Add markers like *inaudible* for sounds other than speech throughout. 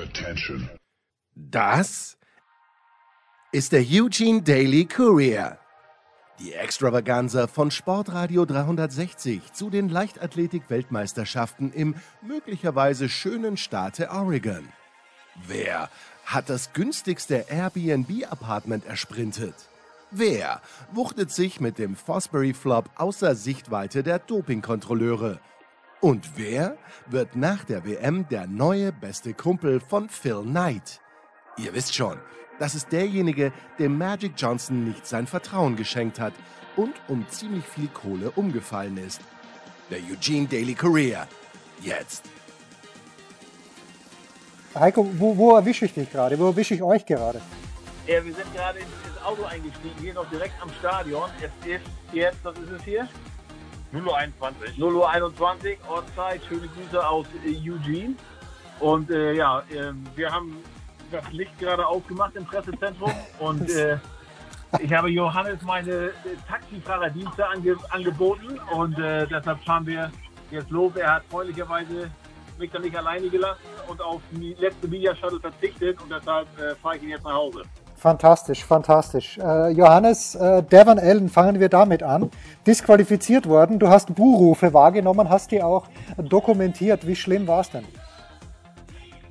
Attention. Das ist der Eugene Daily Courier. Die Extravaganza von Sportradio 360 zu den Leichtathletik-Weltmeisterschaften im möglicherweise schönen Staate Oregon. Wer hat das günstigste Airbnb-Apartment ersprintet? Wer wuchtet sich mit dem Fosbury Flop außer Sichtweite der Dopingkontrolleure? Und wer wird nach der WM der neue beste Kumpel von Phil Knight? Ihr wisst schon, das ist derjenige, dem Magic Johnson nicht sein Vertrauen geschenkt hat und um ziemlich viel Kohle umgefallen ist. Der Eugene Daily Courier. Jetzt. Heiko, wo, wo erwische ich dich gerade? Wo erwische ich euch gerade? Ja, wir sind gerade ins Auto eingestiegen, hier noch direkt am Stadion. Es ist jetzt, was ist es hier? 0 Uhr 21. 0 Uhr 21, Ortszeit. Schöne Grüße aus äh, Eugene. Und äh, ja, äh, wir haben das Licht gerade aufgemacht im Pressezentrum *laughs* und äh, ich habe Johannes meine äh, Taxifahrerdienste ange angeboten und äh, deshalb fahren wir jetzt los. Er hat freundlicherweise mich dann nicht alleine gelassen und auf die letzte Media Shuttle verzichtet und deshalb fahre ich ihn jetzt nach Hause. Fantastisch, fantastisch. Äh, Johannes, äh, Devon Allen, fangen wir damit an. Disqualifiziert worden. Du hast Buhrufe wahrgenommen, hast die auch dokumentiert. Wie schlimm war es denn?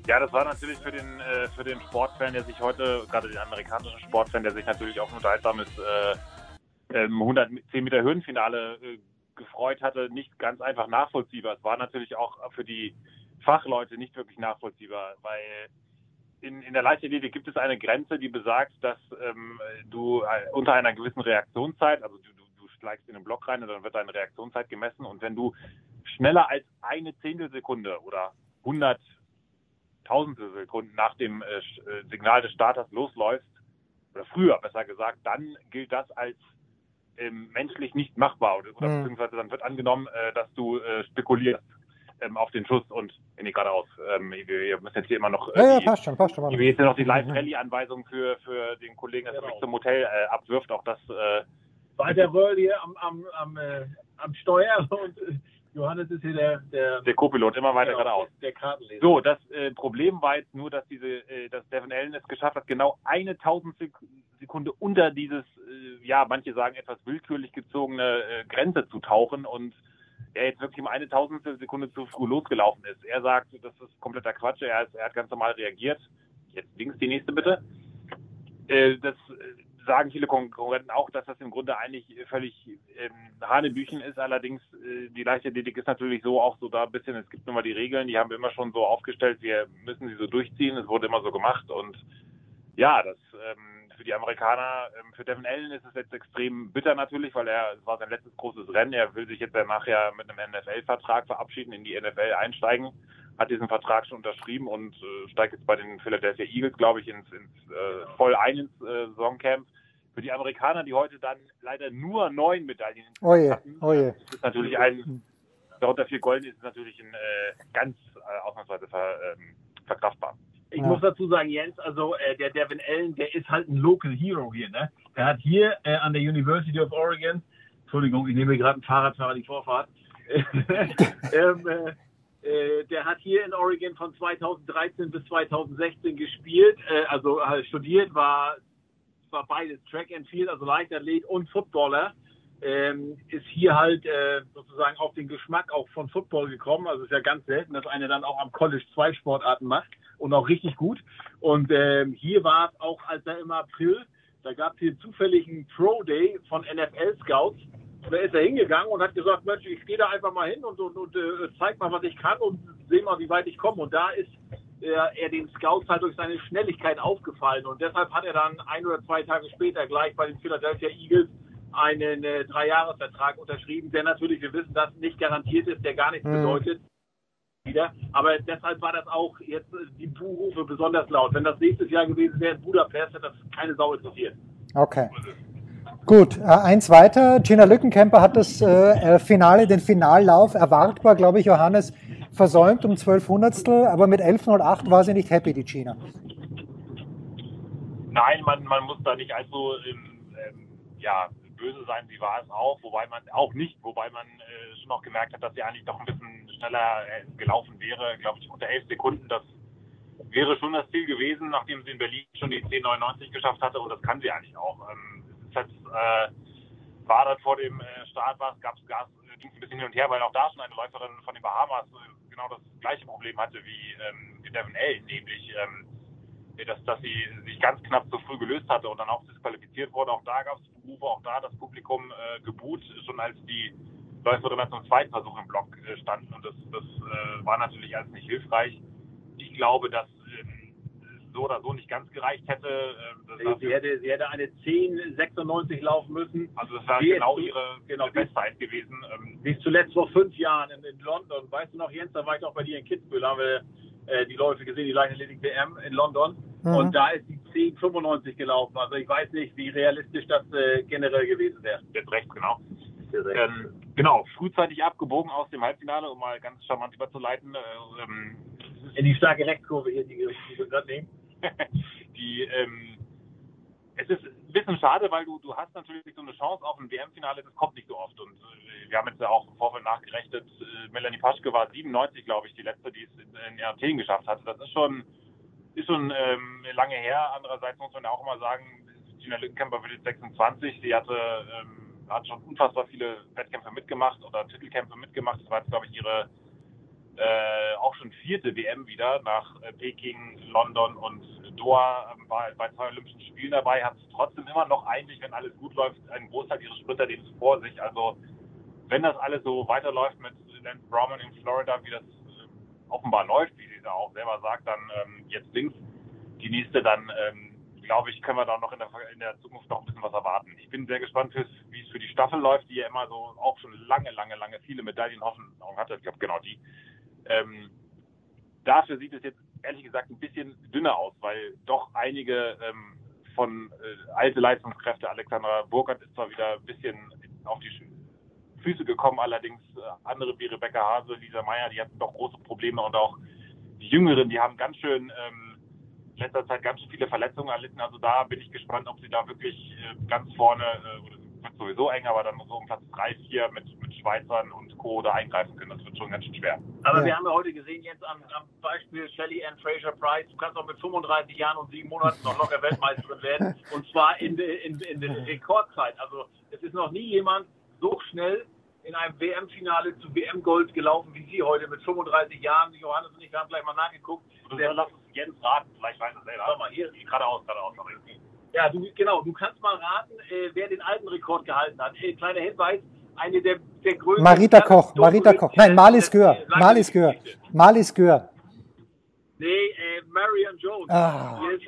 Ja, das war natürlich für den, äh, für den Sportfan, der sich heute, gerade den amerikanischen Sportfan, der sich natürlich auf ein unterhaltsames äh, 110 ähm, Meter Höhenfinale äh, gefreut hatte, nicht ganz einfach nachvollziehbar. Es war natürlich auch für die Fachleute nicht wirklich nachvollziehbar, weil in, in der Leichtathletik gibt es eine Grenze, die besagt, dass ähm, du äh, unter einer gewissen Reaktionszeit, also du, du, du schlägst in den Block rein und dann wird deine Reaktionszeit gemessen. Und wenn du schneller als eine Zehntelsekunde oder 100 Tausendsekunden nach dem äh, äh, Signal des Starters losläufst, oder früher besser gesagt, dann gilt das als ähm, menschlich nicht machbar. Oder, oder mhm. beziehungsweise dann wird angenommen, äh, dass du äh, spekulierst ähm, auf den Schuss und nee, geradeaus. Ähm, wir, wir müssen jetzt hier immer noch äh, ja, ja, passt schon, passt schon. Ich will jetzt noch die Live-Rally-Anweisung für, für den Kollegen, der genau. mich zum Hotel äh, abwirft. Auch das äh, war der Röll hier am, am, am, äh, am Steuer *laughs* und äh, Johannes ist hier der der, der Co-Pilot immer weiter genau, geradeaus. Der Kartenleser. So, das äh, Problem war jetzt nur, dass diese, äh, dass Devin Allen es geschafft hat, genau eine Tausendsekunde unter dieses, äh, ja, manche sagen etwas willkürlich gezogene äh, Grenze zu tauchen und er jetzt wirklich um eine Tausendstel Sekunde zu früh losgelaufen ist. Er sagt, das ist kompletter Quatsch, er, ist, er hat ganz normal reagiert. Jetzt links die nächste bitte. Äh, das sagen viele Konkurrenten auch, dass das im Grunde eigentlich völlig ähm, Hanebüchen ist. Allerdings, äh, die Leichtathletik ist natürlich so auch so da ein bisschen, es gibt nun mal die Regeln, die haben wir immer schon so aufgestellt, wir müssen sie so durchziehen, es wurde immer so gemacht und ja, das ähm, für die Amerikaner, ähm, für Devin Allen ist es jetzt extrem bitter natürlich, weil er, es war sein letztes großes Rennen. Er will sich jetzt danach ja mit einem NFL-Vertrag verabschieden, in die NFL einsteigen, hat diesen Vertrag schon unterschrieben und äh, steigt jetzt bei den Philadelphia Eagles, glaube ich, ins, ins äh, voll ein ins äh, Saisoncamp. Für die Amerikaner, die heute dann leider nur neun Medaillen oh je, hatten, oh je. ist natürlich ein, darunter vier Golden ist natürlich ein, äh, ganz äh, ausnahmsweise ver, ähm, verkraftbar. Ich ja. muss dazu sagen, Jens, also äh, der Devin Allen, der ist halt ein Local Hero hier. Ne? Der hat hier äh, an der University of Oregon, Entschuldigung, ich nehme gerade ein Fahrradfahrer die Vorfahrt, *laughs* ähm, äh, äh, der hat hier in Oregon von 2013 bis 2016 gespielt, äh, also studiert, war, war beides Track and Field, also Leichtathlet und Footballer ähm, ist hier halt äh, sozusagen auf den Geschmack auch von Football gekommen. Also ist ja ganz selten, dass einer dann auch am College zwei Sportarten macht und auch richtig gut. Und ähm, hier war es auch, als er im April, da gab es hier zufällig einen Pro Day von NFL Scouts. Und da ist er hingegangen und hat gesagt, Mensch, ich gehe da einfach mal hin und, und, und äh, zeig mal, was ich kann und sehe mal, wie weit ich komme. Und da ist er, er den Scouts halt durch seine Schnelligkeit aufgefallen. Und deshalb hat er dann ein oder zwei Tage später gleich bei den Philadelphia Eagles einen äh, Dreijahresvertrag unterschrieben, der natürlich, wir wissen, das nicht garantiert ist, der gar nichts mhm. bedeutet. Wieder. Aber deshalb war das auch jetzt äh, die Buhrufe besonders laut. Wenn das nächstes Jahr gewesen wäre in Budapest, hätte das keine Sau interessiert. Okay. Gut, äh, eins weiter. Gina Lückenkämper hat das äh, Finale, den Finallauf erwartbar, glaube ich, Johannes, versäumt um 12 Hundertstel, aber mit 11.08 war sie nicht happy, die Gina. Nein, man, man muss da nicht allzu ähm, ähm ja, böse sein, sie war es auch, wobei man auch nicht, wobei man äh, schon noch gemerkt hat, dass sie eigentlich doch ein bisschen schneller äh, gelaufen wäre, glaube ich, unter elf Sekunden. Das wäre schon das Ziel gewesen, nachdem sie in Berlin schon die 10,99 geschafft hatte und das kann sie eigentlich auch. Ähm, es hat, äh, war dann vor dem äh, Start gab es Gas, äh, ging ein bisschen hin und her, weil auch da schon eine Läuferin von den Bahamas äh, genau das gleiche Problem hatte wie, ähm, Devon L, nämlich ähm, dass, dass sie sich ganz knapp zu früh gelöst hatte und dann auch disqualifiziert wurde. Auch da gab es Berufe, auch da das Publikum äh, geboot, schon als die Läuferin zum zweiten Versuch im Block äh, standen und das, das äh, war natürlich alles nicht hilfreich. Ich glaube, dass so oder so nicht ganz gereicht hätte. Äh, sie, hätte, sie hätte eine 10,96 laufen müssen. Also das war genau ihre, genau, ihre Bestzeit gewesen. Ähm, wie zuletzt vor fünf Jahren in, in, London. Weißt du noch, Jens, da war ich auch bei dir in Kitzbühel, haben wir äh, die Läufe gesehen, die Leichtathletik WM in London. Mhm. Und da ist die 10,95 gelaufen. Also ich weiß nicht, wie realistisch das äh, generell gewesen wäre. Jetzt recht, genau. Ähm, genau, frühzeitig abgebogen aus dem Halbfinale, um mal ganz charmant überzuleiten. Äh, ähm, in die starke Rechtskurve hier, die, die wir gerade nehmen. *laughs* die, ähm, es ist ein bisschen schade, weil du, du hast natürlich so eine Chance auf ein WM-Finale, das kommt nicht so oft. Und äh, wir haben jetzt ja auch im Vorfeld nachgerechnet, äh, Melanie Paschke war 97, glaube ich, die letzte, die es in, in Athen geschafft hatte. Das ist schon, ist schon ähm, lange her. Andererseits muss man ja auch immer sagen, Gina Lückenkämper wird jetzt 26. Sie hatte, ähm, hat schon unfassbar viele Wettkämpfe mitgemacht oder Titelkämpfe mitgemacht. Das war jetzt, glaube ich, ihre äh, auch schon vierte WM wieder nach äh, Peking, London und Doha ähm, war bei zwei Olympischen Spielen dabei, hat trotzdem immer noch eigentlich, wenn alles gut läuft, einen Großteil ihres Sprinterlebens vor sich. Also wenn das alles so weiterläuft mit Lance Browman in Florida, wie das offenbar läuft, wie sie da auch selber sagt, dann ähm, jetzt links die nächste, dann ähm, glaube ich, können wir da noch in der, in der Zukunft noch ein bisschen was erwarten. Ich bin sehr gespannt, wie es für die Staffel läuft, die ja immer so auch schon lange, lange, lange viele Medaillen Hoffnung hatte. Ich glaube, genau die. Ähm, dafür sieht es jetzt ehrlich gesagt ein bisschen dünner aus, weil doch einige ähm, von äh, alte Leistungskräfte, Alexandra Burkhardt ist zwar wieder ein bisschen auf die Füße gekommen, allerdings äh, andere wie Rebecca Hase, Lisa Meyer, die hatten doch große Probleme und auch die Jüngeren, die haben ganz schön ähm, in letzter Zeit ganz viele Verletzungen erlitten. Also da bin ich gespannt, ob sie da wirklich äh, ganz vorne, äh, wird sowieso eng, aber dann so um Platz 3, 4 mit, mit Schweizern und Co. da eingreifen können. Das wird schon ganz schön schwer. Aber ja. wir haben ja heute gesehen, jetzt am, am Beispiel Shelly Ann Fraser Price, du kannst auch mit 35 Jahren und sieben Monaten noch locker Weltmeisterin werden. Und zwar in, in, in der Rekordzeit. Also es ist noch nie jemand so schnell in einem WM-Finale zu WM-Gold gelaufen wie Sie heute mit 35 Jahren. Johannes und ich haben gleich mal nachgeguckt. Der, lass uns Jens raten, vielleicht weiß er selber. Schau mal, hier, geradeaus, geradeaus. Ja, du, genau, du kannst mal raten, äh, wer den alten Rekord gehalten hat. Hey, kleiner Hinweis, eine der, der größten. Marita Koch, Marita Koch. Nein, Malis Gör. Malis Gör. Malis Gör. Nee, äh, Marion Jones. Ah. Ist,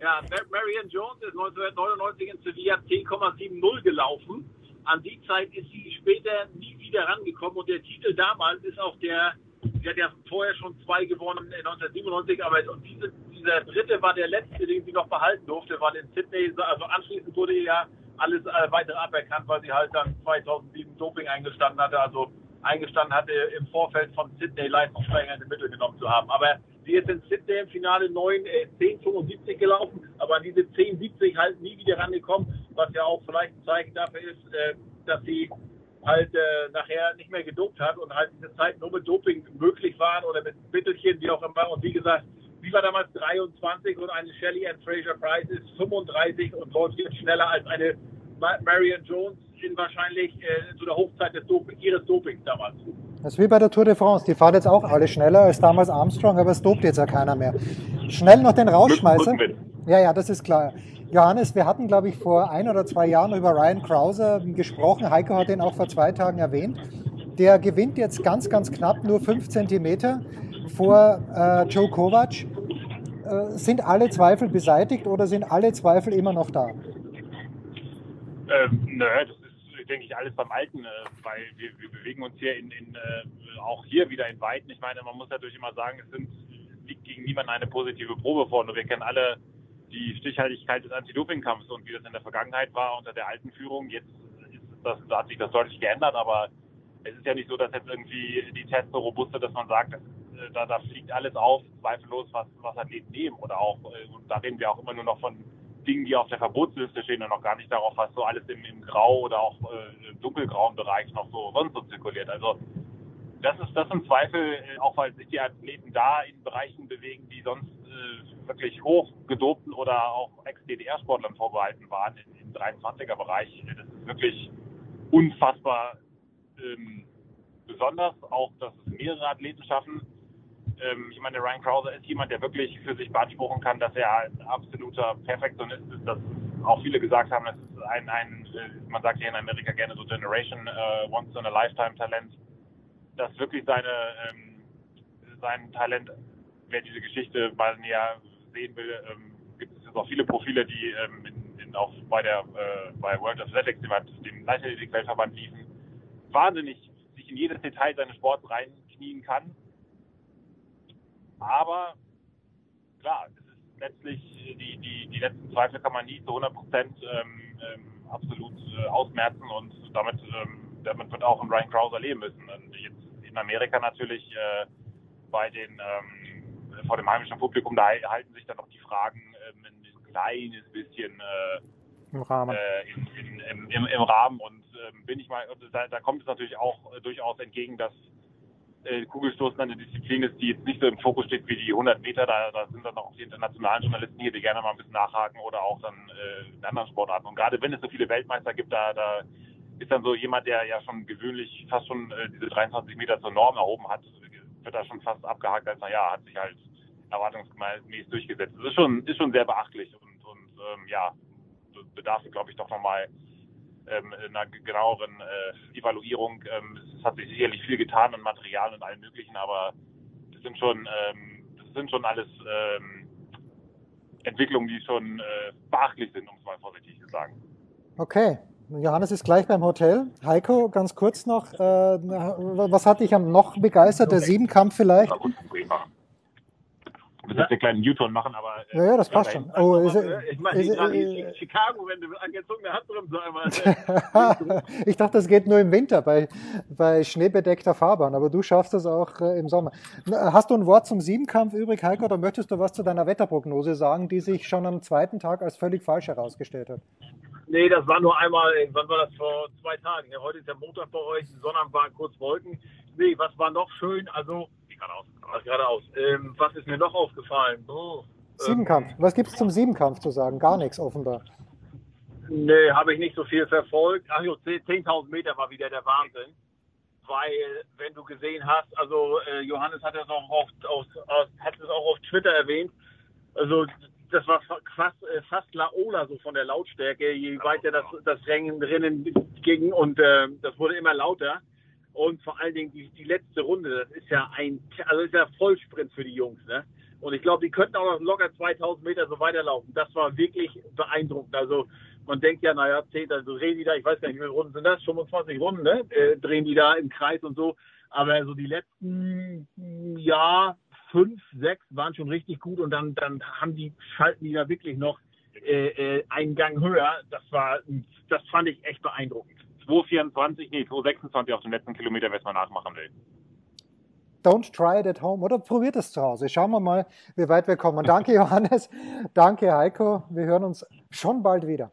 ja, Marion Jones ist 1999 in Sevilla 10,70 gelaufen. An die Zeit ist sie später nie wieder rangekommen. Und der Titel damals ist auch der, sie hat ja vorher schon zwei gewonnen 1997, aber und diese, dieser dritte war der letzte, den sie noch behalten durfte, weil in Sydney, also anschließend wurde ja alles äh, weitere aberkannt, weil sie halt dann 2007 Doping eingestanden hatte, also eingestanden hatte, im Vorfeld von Sydney leistungssteigernde Mittel genommen zu haben. Aber sie ist in Sydney im Finale 9, äh, 10,75 gelaufen, aber an diese 10,70 halt nie wieder rangekommen, was ja auch vielleicht ein Zeichen dafür ist, äh, dass sie halt äh, nachher nicht mehr gedopt hat und halt diese Zeit nur mit Doping möglich waren oder mit Mittelchen, wie auch immer. Und wie gesagt, Sie war damals 23 und eine Shelley Ann Fraser Price ist 35 und läuft jetzt schneller als eine Marion Jones in wahrscheinlich äh, zu der Hochzeit des Dop ihres Dopings damals. Das ist wie bei der Tour de France. Die fahren jetzt auch alle schneller als damals Armstrong, aber es dopt jetzt ja keiner mehr. Schnell noch den Rausschmeißer. Ja, ja, das ist klar. Johannes, wir hatten, glaube ich, vor ein oder zwei Jahren über Ryan Krauser gesprochen. Heiko hat ihn auch vor zwei Tagen erwähnt. Der gewinnt jetzt ganz, ganz knapp nur fünf Zentimeter vor äh, Joe Kovac. Äh, sind alle Zweifel beseitigt oder sind alle Zweifel immer noch da? Ähm, nö, das ist, denke ich, alles beim Alten, äh, weil wir, wir, bewegen uns hier in, in äh, auch hier wieder in Weiten. Ich meine, man muss natürlich immer sagen, es sind, liegt gegen niemanden eine positive Probe vor. Nur wir kennen alle die Stichhaltigkeit des Anti-Doping-Kampfs und wie das in der Vergangenheit war unter der alten Führung. Jetzt ist das, da hat sich das deutlich geändert, aber es ist ja nicht so, dass jetzt irgendwie die Tests so robust sind, dass man sagt, äh, da, da fliegt alles auf, zweifellos, was, was Athleten nehmen. Oder auch, äh, und da reden wir auch immer nur noch von Dingen, die auf der Verbotsliste stehen und noch gar nicht darauf, was so alles im, im Grau oder auch äh, im dunkelgrauen Bereich noch so sonst so zirkuliert. Also das ist das im Zweifel, äh, auch weil sich die Athleten da in Bereichen bewegen, die sonst äh, wirklich hoch gedopten oder auch Ex-DDR-Sportlern vorbehalten waren im 23er-Bereich. Das ist wirklich unfassbar ähm, besonders, auch dass es mehrere Athleten schaffen. Ähm, ich meine, Ryan Krauser ist jemand, der wirklich für sich beanspruchen kann, dass er ein absoluter Perfektionist ist. Dass auch viele gesagt haben, das ist ein, ein äh, man sagt hier in Amerika gerne so Generation, äh, Once in a Lifetime Talent dass wirklich seine, ähm, sein Talent, wer diese Geschichte mal näher sehen will, ähm, gibt es jetzt auch viele Profile, die ähm, in, in, auch bei der äh, bei World Athletics, dem Leichtathletik-Weltverband liefen, wahnsinnig sich in jedes Detail seines Sports reinknien kann. Aber klar, es ist letztlich die, die, die letzten Zweifel kann man nie zu 100 Prozent ähm, ähm, absolut äh, ausmerzen und damit, ähm, damit wird auch ein Ryan Krauser leben müssen. Und jetzt in Amerika natürlich äh, bei den ähm, vor dem heimischen Publikum, da halten sich dann noch die Fragen ähm, ein kleines bisschen äh, im Rahmen. Äh, in, in, im, im, im, Rahmen und ähm, bin ich mal, da, da, kommt es natürlich auch äh, durchaus entgegen, dass äh, Kugelstoßen eine Disziplin ist, die jetzt nicht so im Fokus steht wie die 100 Meter. Da, da sind dann auch die internationalen Journalisten hier, die gerne mal ein bisschen nachhaken oder auch dann äh, in anderen Sportarten. Und gerade wenn es so viele Weltmeister gibt, da, da ist dann so jemand, der ja schon gewöhnlich fast schon äh, diese 23 Meter zur Norm erhoben hat, wird da schon fast abgehakt als, naja, hat sich halt erwartungsgemäß durchgesetzt. Das ist schon, ist schon sehr beachtlich und, und ähm, ja, bedarf, glaube ich, doch nochmal ähm, einer genaueren äh, Evaluierung. Ähm, es hat sich sicherlich viel getan an Material und allem Möglichen, aber das sind schon, ähm, das sind schon alles ähm, Entwicklungen, die schon äh, beachtlich sind, um es mal vorsichtig zu sagen. Okay, Johannes ist gleich beim Hotel. Heiko, ganz kurz noch, äh, was hat dich am noch begeistert? Der Siebenkampf vielleicht? Du musst einen kleinen U-Turn machen, aber. Äh, ja, ja, das passt schon. Oh, ist, ich meine, ist, äh, Chicago, wenn du angezogene Handbremse einmal. *laughs* ich dachte, das geht nur im Winter bei, bei schneebedeckter Fahrbahn, aber du schaffst das auch äh, im Sommer. Hast du ein Wort zum Siebenkampf übrig, Heiko, oder möchtest du was zu deiner Wetterprognose sagen, die sich schon am zweiten Tag als völlig falsch herausgestellt hat? Nee, das war nur einmal, wann war das vor zwei Tagen? Ja, heute ist der Montag bei euch, die Sonne waren kurz Wolken. Nee, was war noch schön? Also, geradeaus. Ach, geradeaus. Ähm, was ist mir noch aufgefallen? Oh, Siebenkampf. Ähm, was gibt es zum Siebenkampf zu sagen? Gar nichts offenbar. Nee, habe ich nicht so viel verfolgt. Ach jo, 10.000 Meter war wieder der Wahnsinn. Weil, wenn du gesehen hast, also äh, Johannes hat es auch auf, auf, auf, hat es auch auf Twitter erwähnt, also das war fast, äh, fast Laola so von der Lautstärke, je weiter das, das Rennen, Rennen ging und äh, das wurde immer lauter. Und vor allen Dingen die, die letzte Runde, das ist ja ein, also ist ja Vollsprint für die Jungs, ne? Und ich glaube, die könnten auch noch locker 2000 Meter so weiterlaufen. Das war wirklich beeindruckend. Also man denkt ja, naja, 10, also drehen die da, ich weiß gar nicht, wie viele Runden sind das? 25 Runden, ne? Äh, drehen die da im Kreis und so. Aber so die letzten, ja, fünf, sechs waren schon richtig gut und dann, dann haben die, schalten die da wirklich noch äh, äh einen Gang höher. Das war, das fand ich echt beeindruckend. 2,24, nee, 2,26 auf dem letzten Kilometer, wer es mal nachmachen will. Don't try it at home oder probiert es zu Hause. Schauen wir mal, wie weit wir kommen. Danke, *laughs* Johannes. Danke, Heiko. Wir hören uns schon bald wieder.